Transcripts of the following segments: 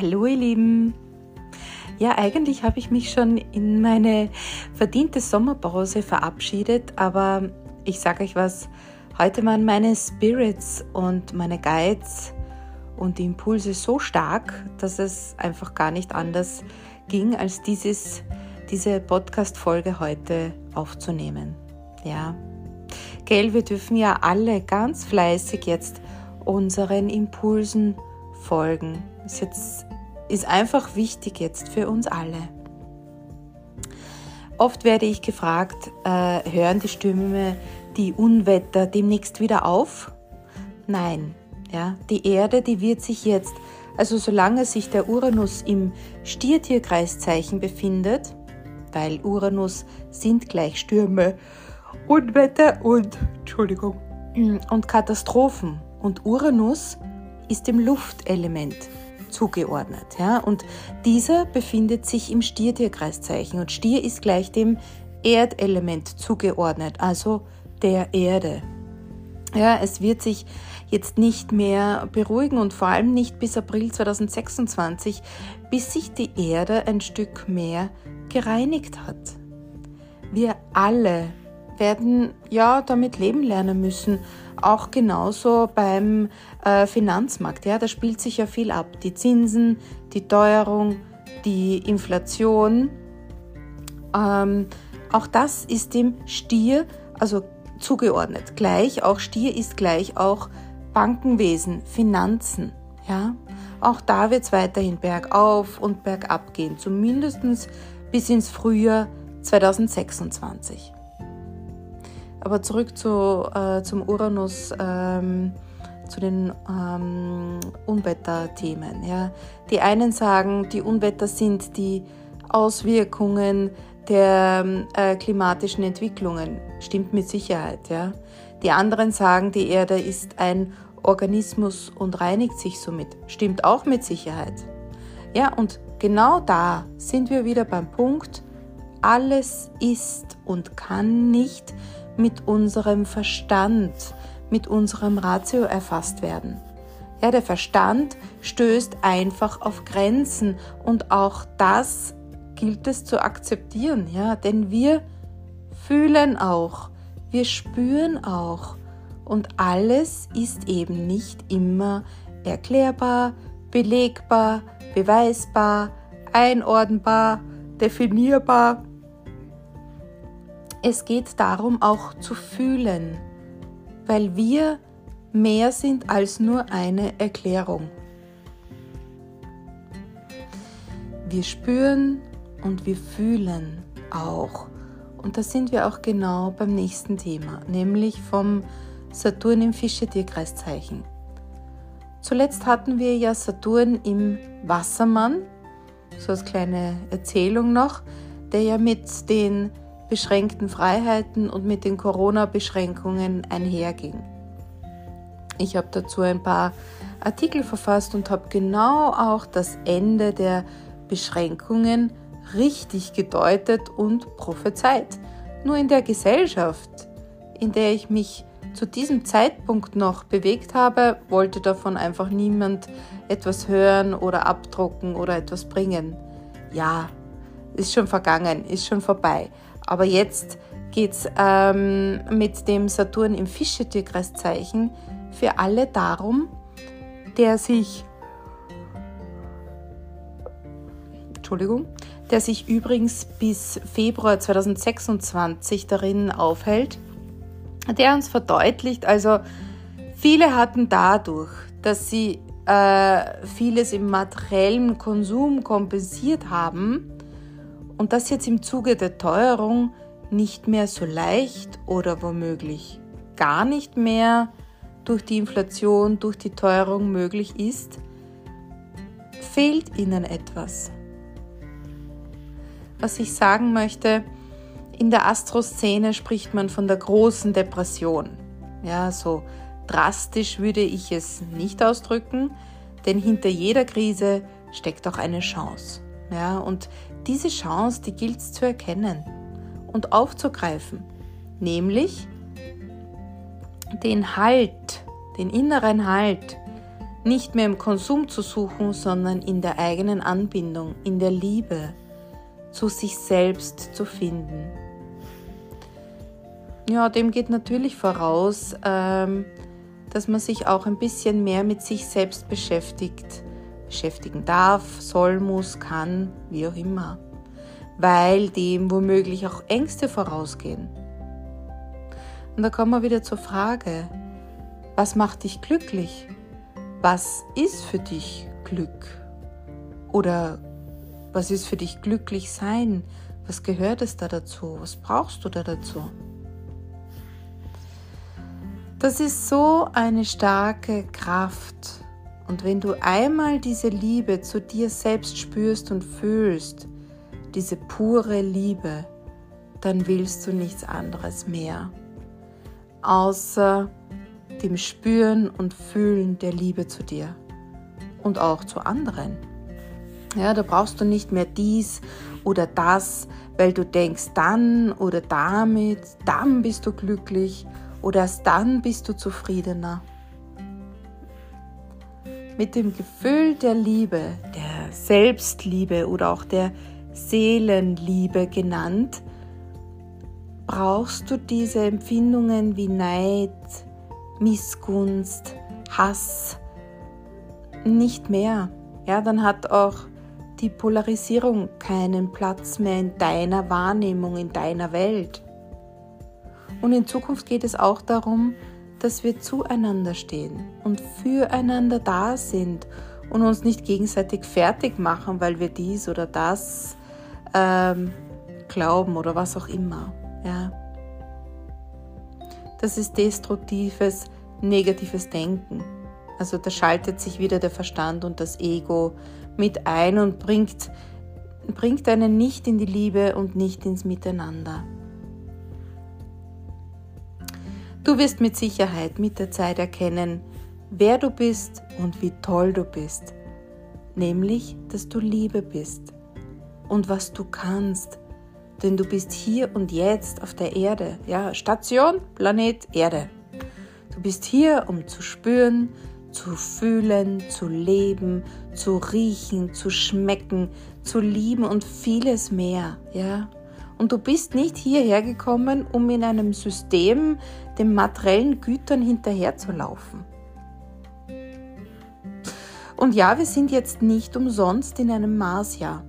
Hallo ihr Lieben. Ja, eigentlich habe ich mich schon in meine verdiente Sommerpause verabschiedet, aber ich sage euch was, heute waren meine Spirits und meine Guides und die Impulse so stark, dass es einfach gar nicht anders ging, als dieses, diese Podcast-Folge heute aufzunehmen. Ja, gell, wir dürfen ja alle ganz fleißig jetzt unseren Impulsen folgen. Ist jetzt ist einfach wichtig jetzt für uns alle. Oft werde ich gefragt, äh, hören die Stürme, die Unwetter demnächst wieder auf? Nein, ja, die Erde, die wird sich jetzt, also solange sich der Uranus im Stiertierkreiszeichen befindet, weil Uranus sind gleich Stürme, Unwetter und, Entschuldigung, und Katastrophen. Und Uranus ist dem Luftelement zugeordnet. Ja? Und dieser befindet sich im Stiertierkreiszeichen und Stier ist gleich dem Erdelement zugeordnet, also der Erde. Ja, es wird sich jetzt nicht mehr beruhigen und vor allem nicht bis April 2026, bis sich die Erde ein Stück mehr gereinigt hat. Wir alle werden ja damit leben lernen müssen. Auch genauso beim äh, Finanzmarkt. Ja, da spielt sich ja viel ab. Die Zinsen, die Teuerung, die Inflation. Ähm, auch das ist dem Stier, also zugeordnet. Gleich, auch Stier ist gleich auch Bankenwesen, Finanzen. Ja, auch da wird es weiterhin bergauf und bergab gehen, zumindest bis ins Frühjahr 2026. Aber zurück zu, äh, zum Uranus, ähm, zu den ähm, Unwetterthemen. Ja. Die einen sagen, die Unwetter sind die Auswirkungen der äh, klimatischen Entwicklungen. Stimmt mit Sicherheit. Ja. Die anderen sagen, die Erde ist ein Organismus und reinigt sich somit. Stimmt auch mit Sicherheit. Ja, und genau da sind wir wieder beim Punkt, alles ist und kann nicht mit unserem Verstand, mit unserem Ratio erfasst werden. Ja, der Verstand stößt einfach auf Grenzen und auch das gilt es zu akzeptieren, ja, denn wir fühlen auch, wir spüren auch und alles ist eben nicht immer erklärbar, belegbar, beweisbar, einordnbar, definierbar. Es geht darum auch zu fühlen, weil wir mehr sind als nur eine Erklärung. Wir spüren und wir fühlen auch. Und da sind wir auch genau beim nächsten Thema, nämlich vom Saturn im Fische-Tierkreiszeichen. Zuletzt hatten wir ja Saturn im Wassermann, so als kleine Erzählung noch, der ja mit den beschränkten Freiheiten und mit den Corona-Beschränkungen einherging. Ich habe dazu ein paar Artikel verfasst und habe genau auch das Ende der Beschränkungen richtig gedeutet und prophezeit. Nur in der Gesellschaft, in der ich mich zu diesem Zeitpunkt noch bewegt habe, wollte davon einfach niemand etwas hören oder abdrucken oder etwas bringen. Ja, ist schon vergangen, ist schon vorbei. Aber jetzt geht es ähm, mit dem Saturn im Fische-Tierkreiszeichen für alle darum, der sich, Entschuldigung, der sich übrigens bis Februar 2026 darin aufhält, der uns verdeutlicht, also viele hatten dadurch, dass sie äh, vieles im materiellen Konsum kompensiert haben, und das jetzt im Zuge der Teuerung nicht mehr so leicht oder womöglich gar nicht mehr durch die Inflation, durch die Teuerung möglich ist, fehlt ihnen etwas. Was ich sagen möchte, in der Astroszene spricht man von der großen Depression. Ja, so drastisch würde ich es nicht ausdrücken, denn hinter jeder Krise steckt auch eine Chance. Ja, und diese Chance, die gilt es zu erkennen und aufzugreifen, nämlich den Halt, den inneren Halt, nicht mehr im Konsum zu suchen, sondern in der eigenen Anbindung, in der Liebe zu sich selbst zu finden. Ja, dem geht natürlich voraus, ähm, dass man sich auch ein bisschen mehr mit sich selbst beschäftigt, beschäftigen darf, soll, muss, kann, wie auch immer, weil dem womöglich auch Ängste vorausgehen. Und da kommen wir wieder zur Frage, was macht dich glücklich? Was ist für dich Glück? Oder was ist für dich glücklich sein? Was gehört es da dazu? Was brauchst du da dazu? Das ist so eine starke Kraft. Und wenn du einmal diese Liebe zu dir selbst spürst und fühlst, diese pure Liebe, dann willst du nichts anderes mehr, außer dem Spüren und Fühlen der Liebe zu dir und auch zu anderen. Ja, da brauchst du nicht mehr dies oder das, weil du denkst, dann oder damit, dann bist du glücklich oder erst dann bist du zufriedener. Mit dem Gefühl der Liebe, der Selbstliebe oder auch der Seelenliebe genannt, brauchst du diese Empfindungen wie Neid, Missgunst, Hass nicht mehr. Ja, dann hat auch die Polarisierung keinen Platz mehr in deiner Wahrnehmung, in deiner Welt. Und in Zukunft geht es auch darum, dass wir zueinander stehen und füreinander da sind und uns nicht gegenseitig fertig machen, weil wir dies oder das ähm, glauben oder was auch immer. Ja. Das ist destruktives, negatives Denken. Also da schaltet sich wieder der Verstand und das Ego mit ein und bringt, bringt einen nicht in die Liebe und nicht ins Miteinander. Du wirst mit Sicherheit mit der Zeit erkennen, wer du bist und wie toll du bist. Nämlich, dass du Liebe bist und was du kannst. Denn du bist hier und jetzt auf der Erde. Ja, Station, Planet Erde. Du bist hier, um zu spüren, zu fühlen, zu leben, zu riechen, zu schmecken, zu lieben und vieles mehr. Ja? Und du bist nicht hierher gekommen, um in einem System den materiellen Gütern hinterherzulaufen. Und ja, wir sind jetzt nicht umsonst in einem Marsjahr.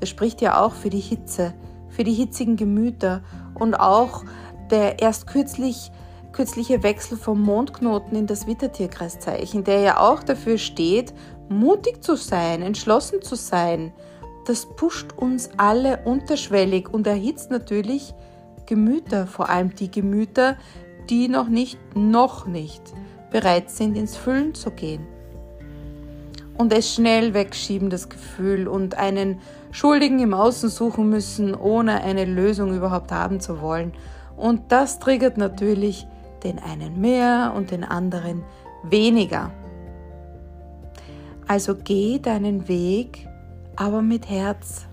Das spricht ja auch für die Hitze, für die hitzigen Gemüter und auch der erst kürzlich kürzliche Wechsel vom Mondknoten in das Wittertierkreiszeichen, der ja auch dafür steht, mutig zu sein, entschlossen zu sein, das pusht uns alle unterschwellig und erhitzt natürlich Gemüter, vor allem die Gemüter, die noch nicht, noch nicht bereit sind, ins Füllen zu gehen. Und es schnell wegschieben, das Gefühl, und einen Schuldigen im Außen suchen müssen, ohne eine Lösung überhaupt haben zu wollen. Und das triggert natürlich den einen mehr und den anderen weniger. Also geh deinen Weg aber mit Herz.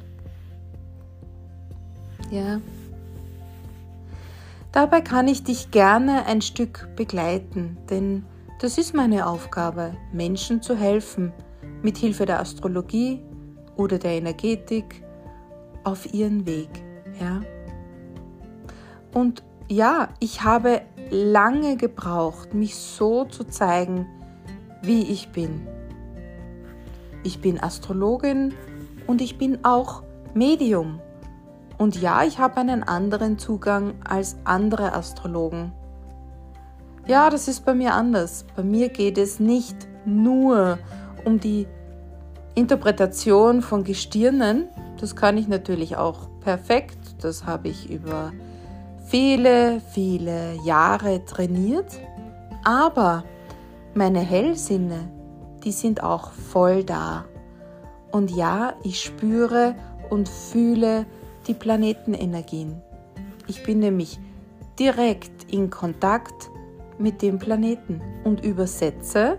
Ja. Dabei kann ich dich gerne ein Stück begleiten, denn das ist meine Aufgabe, Menschen zu helfen, mit Hilfe der Astrologie oder der Energetik auf ihren Weg. Ja? Und ja, ich habe lange gebraucht, mich so zu zeigen, wie ich bin. Ich bin Astrologin und ich bin auch Medium. Und ja, ich habe einen anderen Zugang als andere Astrologen. Ja, das ist bei mir anders. Bei mir geht es nicht nur um die Interpretation von Gestirnen. Das kann ich natürlich auch perfekt. Das habe ich über viele, viele Jahre trainiert. Aber meine Hellsinne, die sind auch voll da. Und ja, ich spüre und fühle die Planetenenergien. Ich bin nämlich direkt in Kontakt mit dem Planeten und übersetze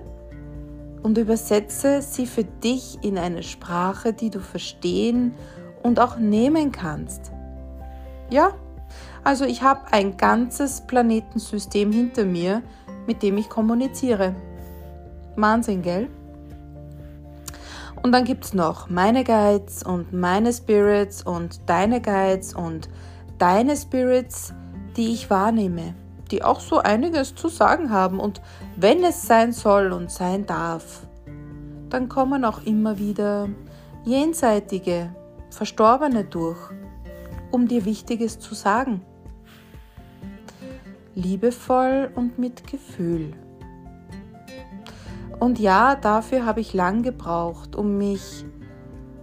und übersetze sie für dich in eine Sprache, die du verstehen und auch nehmen kannst. Ja, also ich habe ein ganzes Planetensystem hinter mir, mit dem ich kommuniziere. Wahnsinn, gell? Und dann gibt es noch meine Guides und meine Spirits und deine Guides und deine Spirits, die ich wahrnehme, die auch so einiges zu sagen haben. Und wenn es sein soll und sein darf, dann kommen auch immer wieder jenseitige, Verstorbene durch, um dir Wichtiges zu sagen. Liebevoll und mit Gefühl. Und ja, dafür habe ich lang gebraucht, um mich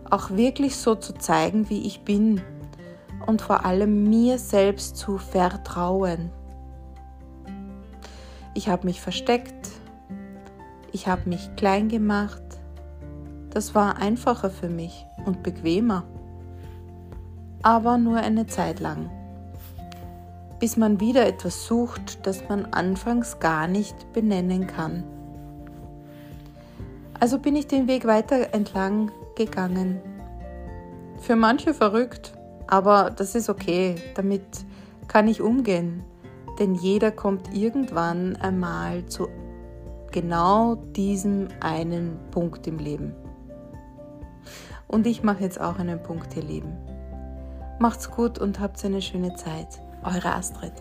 auch wirklich so zu zeigen, wie ich bin und vor allem mir selbst zu vertrauen. Ich habe mich versteckt, ich habe mich klein gemacht. Das war einfacher für mich und bequemer, aber nur eine Zeit lang, bis man wieder etwas sucht, das man anfangs gar nicht benennen kann. Also bin ich den Weg weiter entlang gegangen. Für manche verrückt, aber das ist okay, damit kann ich umgehen, denn jeder kommt irgendwann einmal zu genau diesem einen Punkt im Leben. Und ich mache jetzt auch einen Punkt, ihr Lieben. Macht's gut und habt eine schöne Zeit. Eure Astrid.